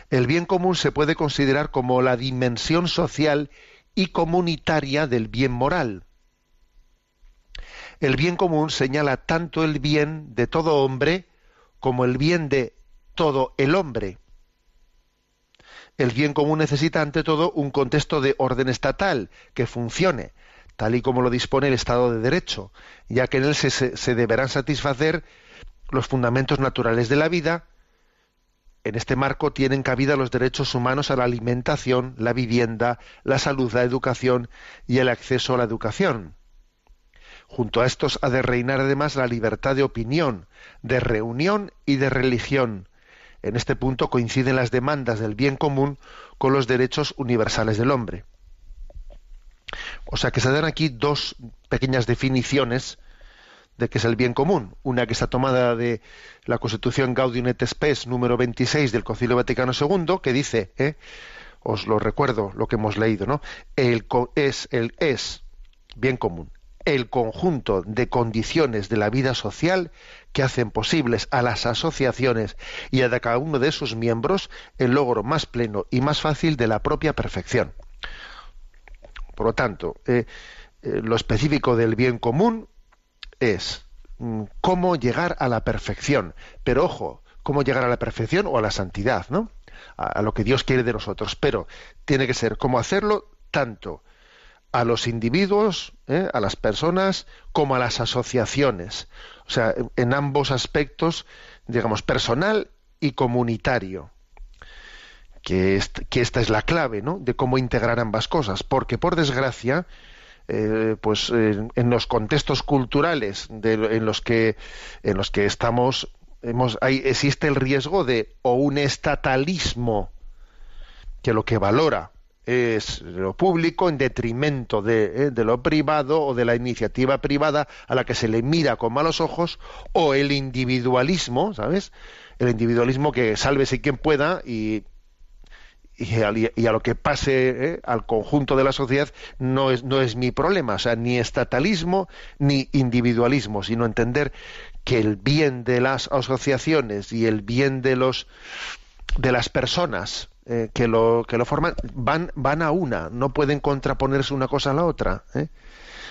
El bien común se puede considerar como la dimensión social y comunitaria del bien moral. El bien común señala tanto el bien de todo hombre como el bien de todo el hombre. El bien común necesita ante todo un contexto de orden estatal que funcione, tal y como lo dispone el Estado de Derecho, ya que en él se, deberán satisfacer los fundamentos naturales de la vida, en este marco tienen cabida los derechos humanos a la alimentación, la vivienda, la salud, la educación y el acceso a la educación. Junto a estos ha de reinar además la libertad de opinión, de reunión y de religión. En este punto coinciden las demandas del bien común con los derechos universales del hombre. O sea que se dan aquí dos pequeñas definiciones de qué es el bien común. Una que está tomada de la Constitución Gaudium et Spes número 26 del Concilio Vaticano II, que dice, ¿eh? os lo recuerdo lo que hemos leído, ¿no? El es el es bien común el conjunto de condiciones de la vida social que hacen posibles a las asociaciones y a cada uno de sus miembros el logro más pleno y más fácil de la propia perfección. Por lo tanto, eh, eh, lo específico del bien común es mm, cómo llegar a la perfección. Pero ojo, cómo llegar a la perfección o a la santidad, ¿no? A, a lo que Dios quiere de nosotros. Pero tiene que ser cómo hacerlo tanto a los individuos, ¿eh? a las personas, como a las asociaciones. O sea, en ambos aspectos, digamos, personal y comunitario. Que, esta es la clave, ¿no? De cómo integrar ambas cosas. Porque, por desgracia, eh, pues en, los contextos culturales en los que en los que estamos hay, existe el riesgo de o un estatalismo que lo que valora es lo público en detrimento de, eh, de, lo privado o de la iniciativa privada a la que se le mira con malos ojos o el individualismo, ¿sabes? El individualismo que sálvese quien pueda y, y a lo que pase eh, al conjunto de la sociedad no es, no es mi problema, o sea, ni estatalismo ni individualismo, sino entender que el bien de las asociaciones y el bien de los de las personas eh, que, lo, que lo forman van, van a una, no pueden contraponerse una cosa a la otra. ¿eh?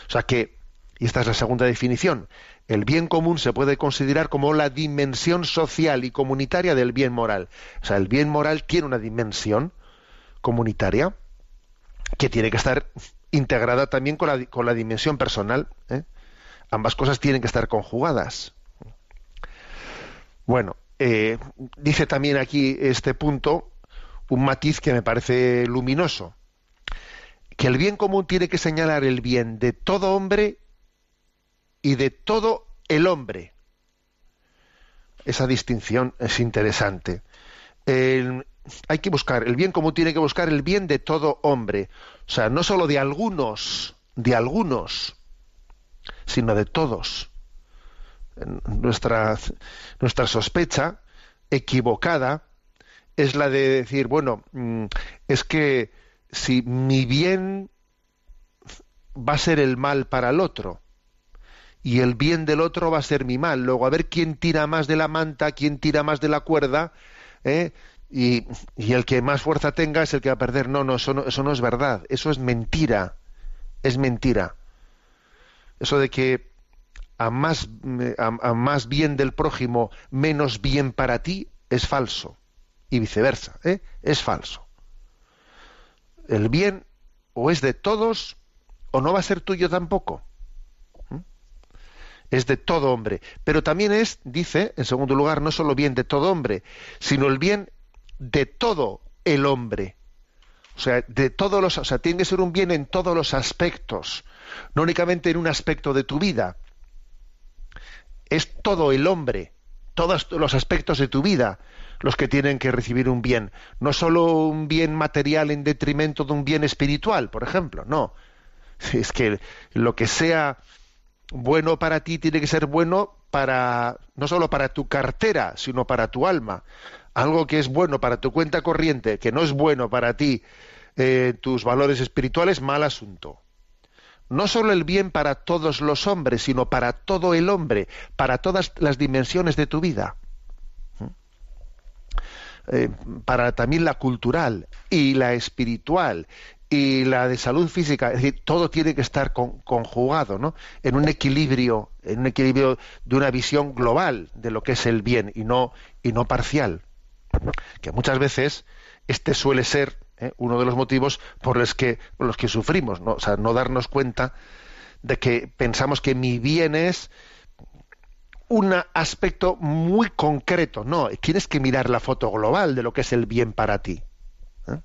O sea que, y esta es la segunda definición, el bien común se puede considerar como la dimensión social y comunitaria del bien moral. O sea, el bien moral tiene una dimensión comunitaria que tiene que estar integrada también con la, con la dimensión personal. ¿eh? Ambas cosas tienen que estar conjugadas. Bueno, dice también aquí este punto un matiz que me parece luminoso, que el bien común tiene que señalar el bien de todo hombre y de todo el hombre. Esa distinción es interesante. Hay que buscar, el bien común tiene que buscar el bien de todo hombre. O sea, no solo de algunos, de algunos, sino de todos. Nuestra, nuestra sospecha equivocada es la de decir, bueno, mm, es que si mi bien va a ser el mal para el otro y el bien del otro va a ser mi mal, luego a ver quién tira más de la manta, quién tira más de la cuerda, ¿eh? y, y, el que más fuerza tenga es el que va a perder. No, no, eso no, eso no es verdad, eso es mentira, es mentira. Eso de que a más, a, a más bien del prójimo, menos bien para ti, es falso y viceversa. ¿eh? Es falso. El bien o es de todos o no va a ser tuyo tampoco. ¿Mm? Es de todo hombre. Pero también es, dice, en segundo lugar, no solo bien de todo hombre, sino el bien de todo el hombre. O sea, de todos los, o sea, tiene que ser un bien en todos los aspectos, no únicamente en un aspecto de tu vida. Es todo el hombre, todos los aspectos de tu vida los que tienen que recibir un bien. No solo un bien material en detrimento de un bien espiritual, por ejemplo, no. *laughs* Es que lo que sea bueno para ti tiene que ser bueno para no solo para tu cartera, sino para tu alma. Algo que es bueno para tu cuenta corriente, que no es bueno para ti, eh, tus valores espirituales, mal asunto. No solo el bien para todos los hombres, sino para todo el hombre, para todas las dimensiones de tu vida. Eh, para también la cultural y la espiritual y la de salud física, es decir, todo tiene que estar conjugado, ¿no? En un equilibrio, en un equilibrio de una visión global de lo que es el bien y no y no parcial. Que muchas veces este suele ser ¿eh? uno de los motivos por los que los que sufrimos, ¿no? O sea, no darnos cuenta de que pensamos que mi bien es un aspecto muy concreto. No, tienes que mirar la foto global de lo que es el bien para ti. ¿eh?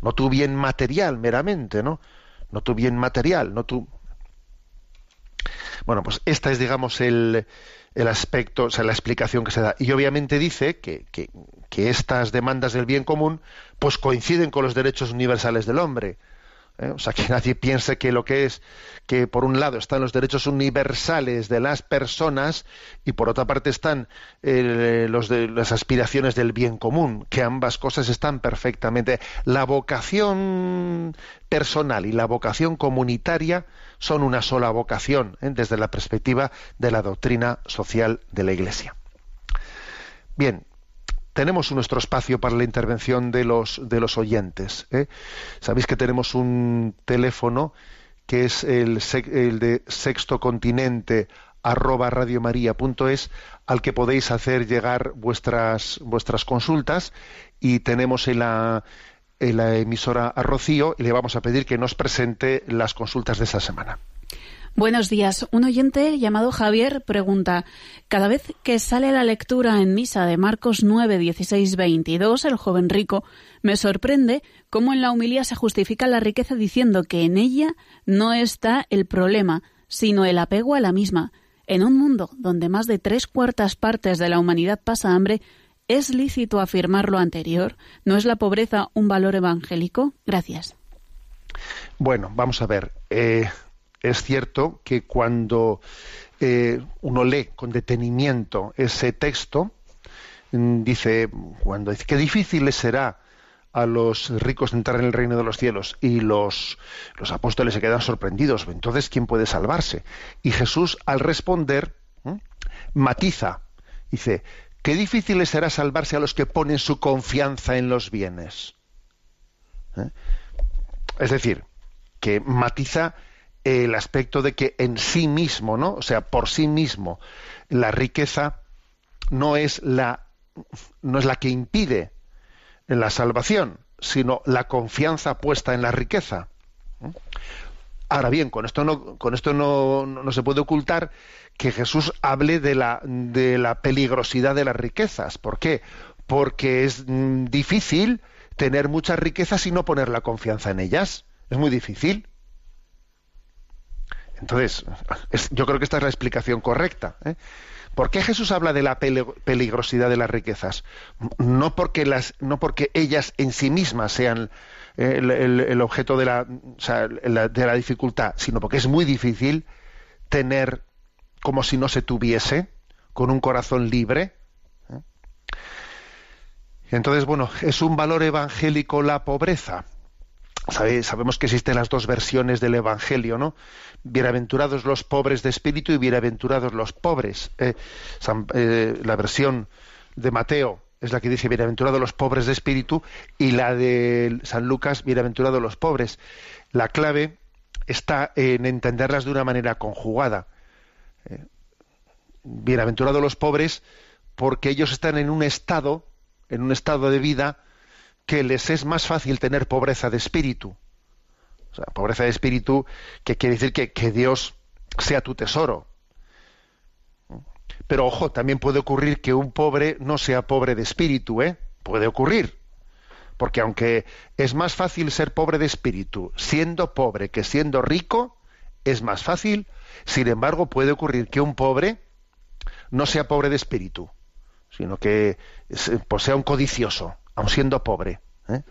No tu bien material meramente, ¿no? No tu bien material, no tu... Bueno, pues esta es, digamos, el, el aspecto, o sea, la explicación que se da. Y obviamente dice que, que, estas demandas del bien común pues coinciden con los derechos universales del hombre. ¿eh? O sea, que nadie piense que lo que es que por un lado están los derechos universales de las personas y por otra parte están eh, los de, las aspiraciones del bien común, que ambas cosas están perfectamente. La vocación personal y la vocación comunitaria son una sola vocación ¿eh? desde la perspectiva de la doctrina social de la Iglesia. Bien, tenemos nuestro espacio para la intervención de los, de los oyentes. ¿eh? Sabéis que tenemos un teléfono que es el, el de sexto continente arroba al que podéis hacer llegar vuestras, vuestras consultas y tenemos en la, en la emisora a Rocío y le vamos a pedir que nos presente las consultas de esa semana. Buenos días. Un oyente llamado Javier pregunta, cada vez que sale la lectura en misa de Marcos 9, 16, 22, el joven rico, me sorprende cómo en la humilía se justifica la riqueza diciendo que en ella no está el problema, sino el apego a la misma. En un mundo donde más de tres cuartas partes de la humanidad pasa hambre, ¿es lícito afirmar lo anterior? ¿No es la pobreza un valor evangélico? Gracias. Bueno, vamos a ver. Eh, es cierto que cuando eh, uno lee con detenimiento ese texto, mm, dice, cuando dice, qué difícil será a los ricos entrar en el reino de los cielos y los, los apóstoles se quedan sorprendidos. Entonces, ¿quién puede salvarse? Y Jesús, al responder, matiza, dice, qué difícil será salvarse a los que ponen su confianza en los bienes. ¿Eh? Es decir, que matiza el aspecto de que en sí mismo, ¿no? O sea, por sí mismo, la riqueza no es la, no es la que impide la salvación, sino la confianza puesta en la riqueza. Ahora bien, con esto no, se puede ocultar que Jesús hable de la, de la peligrosidad de las riquezas. ¿Por qué? Porque es mm, difícil tener muchas riquezas y no poner la confianza en ellas. Es muy difícil. Entonces, yo creo que esta es la explicación correcta. ¿eh? ¿Por qué Jesús habla de la peligrosidad de las riquezas? No porque, las, no porque ellas en sí mismas sean el, objeto de la, de la dificultad, sino porque es muy difícil tener como si no se tuviese, con un corazón libre. ¿eh? Entonces, bueno, es un valor evangélico la pobreza sabemos que existen las dos versiones del Evangelio, ¿no? Bienaventurados los pobres de espíritu y bienaventurados los pobres. Eh, eh, la versión de Mateo es la que dice bienaventurados los pobres de espíritu y la de San Lucas bienaventurados los pobres. La clave está en entenderlas de una manera conjugada. Eh, bienaventurados los pobres porque ellos están en un estado, en un estado de vida que les es más fácil tener pobreza de espíritu. O sea, pobreza de espíritu que quiere decir que, que Dios sea tu tesoro. Pero ojo, también puede ocurrir que un pobre no sea pobre de espíritu, ¿eh? Puede ocurrir. Porque aunque es más fácil ser pobre de espíritu siendo pobre que siendo rico, es más fácil. Sin embargo, puede ocurrir que un pobre no sea pobre de espíritu, sino que pues sea un codicioso aun siendo pobre. ¿eh?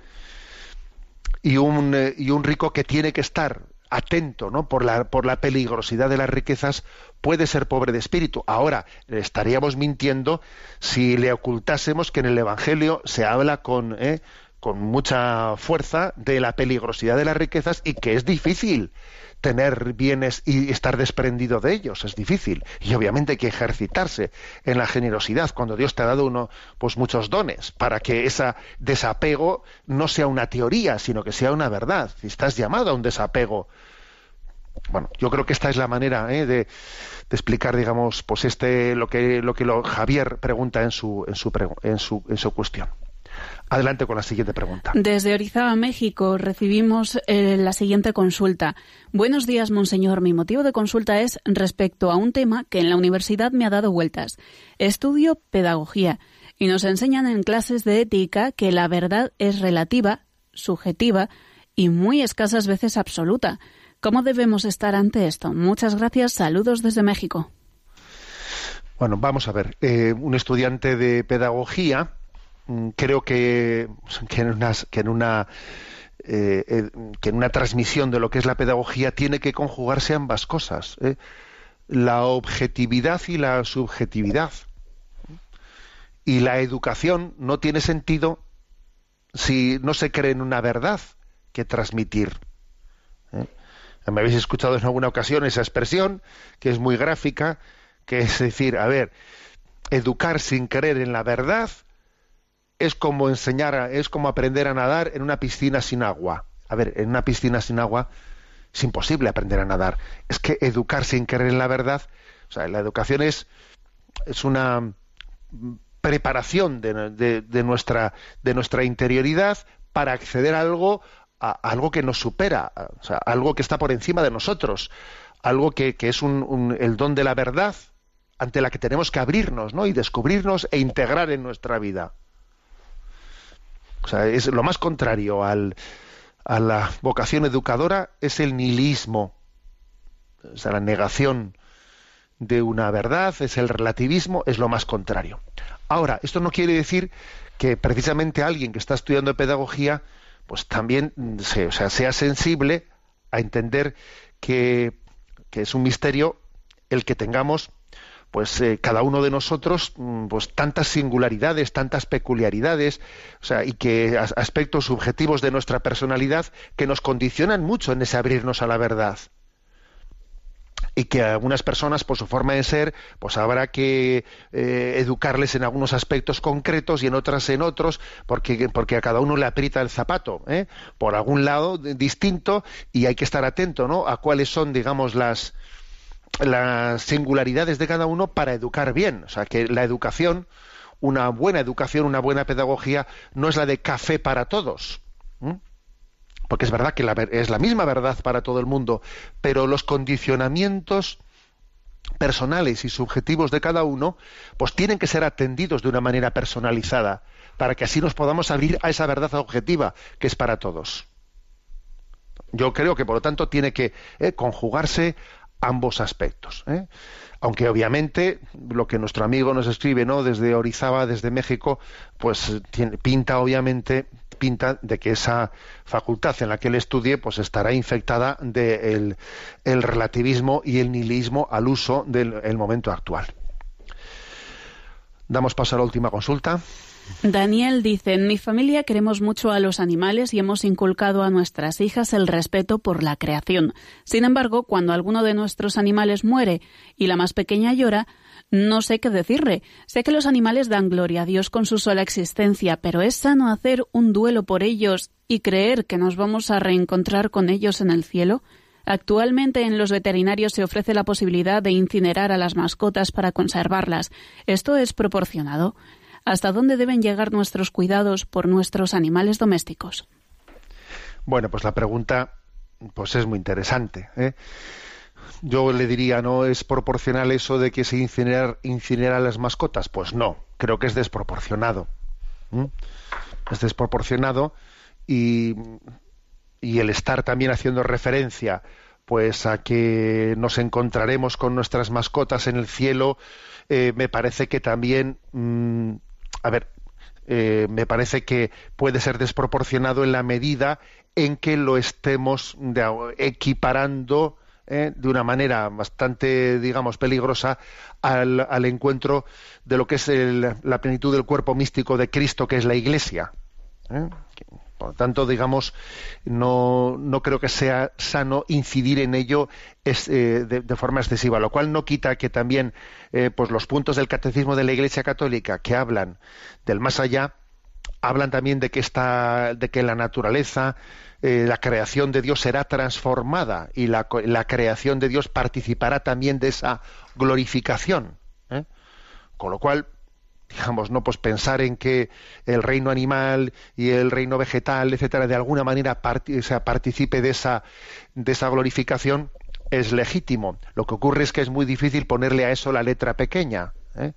Y, un, eh, y un rico que tiene que estar atento ¿no? por, la, por la peligrosidad de las riquezas puede ser pobre de espíritu. Ahora, estaríamos mintiendo si le ocultásemos que en el Evangelio se habla con, ¿eh? con mucha fuerza de la peligrosidad de las riquezas y que es difícil tener bienes y estar desprendido de ellos, es difícil. Y obviamente hay que ejercitarse en la generosidad cuando Dios te ha dado uno, pues muchos dones, para que ese desapego no sea una teoría, sino que sea una verdad. Si estás llamado a un desapego. Bueno, yo creo que esta es la manera ¿eh? de, explicar, digamos, pues este lo que lo que Javier pregunta en su en su en su, en su cuestión. Adelante con la siguiente pregunta. Desde Orizaba, México, recibimos eh, la siguiente consulta. Buenos días, monseñor. Mi motivo de consulta es respecto a un tema que en la universidad me ha dado vueltas. Estudio pedagogía y nos enseñan en clases de ética que la verdad es relativa, subjetiva y muy escasas veces absoluta. ¿Cómo debemos estar ante esto? Muchas gracias. Saludos desde México. Bueno, vamos a ver. Eh, un estudiante de pedagogía Mm, creo que, que en, unas, que en una eh, eh, que en una transmisión de lo que es la pedagogía tiene que conjugarse ambas cosas, la objetividad y la subjetividad. Y la educación no tiene sentido si no se cree en una verdad que transmitir. Me habéis escuchado en alguna ocasión esa expresión, que es muy gráfica, que es decir, a ver, educar sin creer en la verdad es como enseñar, a, es como aprender a nadar en una piscina sin agua. A ver, en una piscina sin agua es imposible aprender a nadar. Es que educar sin creer en la verdad, o sea, la educación es, es una preparación de, de, nuestra, de nuestra interioridad para acceder a algo, algo que nos supera, o sea, algo que está por encima de nosotros, algo que, que es un, un, el don de la verdad ante la que tenemos que abrirnos ¿no? y descubrirnos e integrar en nuestra vida. O sea, es lo más contrario al, a la vocación educadora es el nihilismo, o sea, la negación de una verdad, es el relativismo, es lo más contrario. Ahora, esto no quiere decir que precisamente alguien que está estudiando pedagogía, pues también se, o sea, sea sensible a entender que, que es un misterio el que tengamos pues eh, cada uno de nosotros mm, pues tantas singularidades, tantas peculiaridades, o sea, y que aspectos subjetivos de nuestra personalidad que nos condicionan mucho en ese abrirnos a la verdad. Y que a algunas personas, por su forma de ser, pues habrá que eh, educarles en algunos aspectos concretos y en otras en otros, porque, porque a cada uno le aprieta el zapato, ¿eh? por algún lado distinto, y hay que estar atento, ¿no? A cuáles son, digamos, las, las singularidades de cada uno para educar bien. O sea, que la educación, una buena educación, una buena pedagogía, no es la de café para todos. Porque es verdad que la, es la misma verdad para todo el mundo, pero los condicionamientos personales y subjetivos de cada uno, pues tienen que ser atendidos de una manera personalizada, para que así nos podamos abrir a esa verdad objetiva que es para todos. Yo creo que, por lo tanto, tiene que eh, conjugarse ambos aspectos. ¿eh? Aunque obviamente lo que nuestro amigo nos escribe, ¿no? Desde Orizaba, desde México, pues tiene, pinta obviamente pinta de que esa facultad en la que él estudie pues estará infectada del de el relativismo y el nihilismo al uso del momento actual. Damos paso a la última consulta. Daniel dice, en mi familia queremos mucho a los animales y hemos inculcado a nuestras hijas el respeto por la creación. Sin embargo, cuando alguno de nuestros animales muere y la más pequeña llora, no sé qué decirle. Sé que los animales dan gloria a Dios con su sola existencia, pero ¿es sano hacer un duelo por ellos y creer que nos vamos a reencontrar con ellos en el cielo? Actualmente en los veterinarios se ofrece la posibilidad de incinerar a las mascotas para conservarlas. ¿Esto es proporcionado? ¿Hasta dónde deben llegar nuestros cuidados por nuestros animales domésticos? Bueno, pues la pregunta pues es muy interesante. ¿eh? Yo le diría, ¿no es proporcional eso de que se incinerar, incinera las mascotas? Pues no, creo que es desproporcionado. Es desproporcionado y, y el estar también haciendo referencia pues a que nos encontraremos con nuestras mascotas en el cielo, eh, me parece que también mmm, a ver, eh, me parece que puede ser desproporcionado en la medida en que lo estemos equiparando eh, de una manera bastante, digamos, peligrosa al, encuentro de lo que es el, la plenitud del cuerpo místico de Cristo, que es la Iglesia. ¿eh? Por lo tanto, digamos, no, no creo que sea sano incidir en ello es, eh, de, de forma excesiva, lo cual no quita que también pues los puntos del catecismo de la Iglesia Católica que hablan del más allá, hablan también de que esta, de que la naturaleza, eh, la creación de Dios será transformada y la, creación de Dios participará también de esa glorificación. ¿eh? Con lo cual, digamos, no pues pensar en que el reino animal y el reino vegetal, etcétera, de alguna manera o sea, participe de esa de esa glorificación es legítimo. Lo que ocurre es que es muy difícil ponerle a eso la letra pequeña. ¿eh?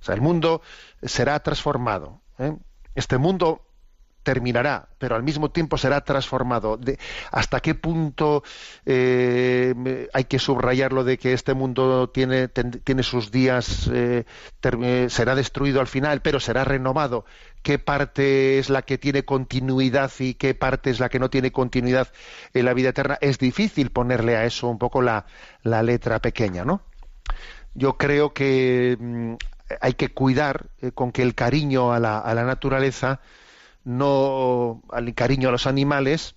O sea, el mundo será transformado. Este mundo terminará, pero al mismo tiempo será transformado. ¿Hasta qué punto eh, hay que subrayar lo de que este mundo tiene, tiene sus días, eh, será destruido al final, pero será renovado? ¿Qué parte es la que tiene continuidad y qué parte es la que no tiene continuidad en la vida eterna? Es difícil ponerle a eso un poco la, la letra pequeña, ¿no? Yo creo que mm, hay que cuidar eh, con que el cariño a la, a la naturaleza no al cariño a los animales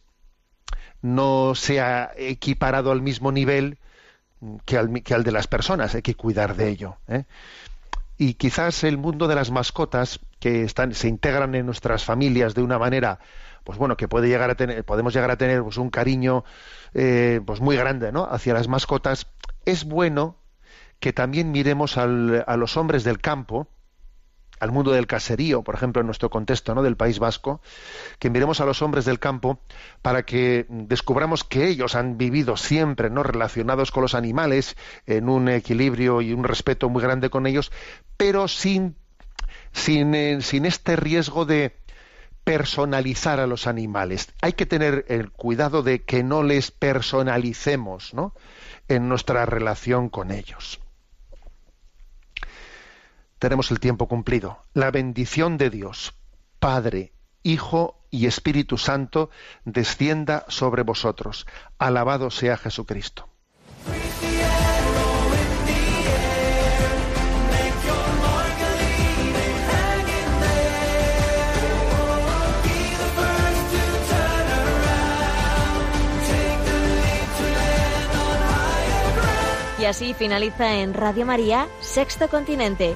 no sea equiparado al mismo nivel que al, que al de las personas. Hay que cuidar de ello. ¿eh? Y quizás el mundo de las mascotas que están, se integran en nuestras familias de una manera, pues bueno, que puede llegar a tener, podemos llegar a tener pues, un cariño eh, pues muy grande, ¿no? Hacia las mascotas. Es bueno que también miremos al- a los hombres del campo, al mundo del caserío, por ejemplo, en nuestro contexto ¿no? del País Vasco, que miremos a los hombres del campo para que descubramos que ellos han vivido siempre no relacionados con los animales, en un equilibrio y un respeto muy grande con ellos, pero sin, sin, eh, sin este riesgo de personalizar a los animales. Hay que tener el cuidado de que no les personalicemos ¿no? en nuestra relación con ellos tenemos el tiempo cumplido. La bendición de Dios, Padre, Hijo y Espíritu Santo, descienda sobre vosotros. Alabado sea Jesucristo. Y así finaliza en Radio María, Sexto Continente,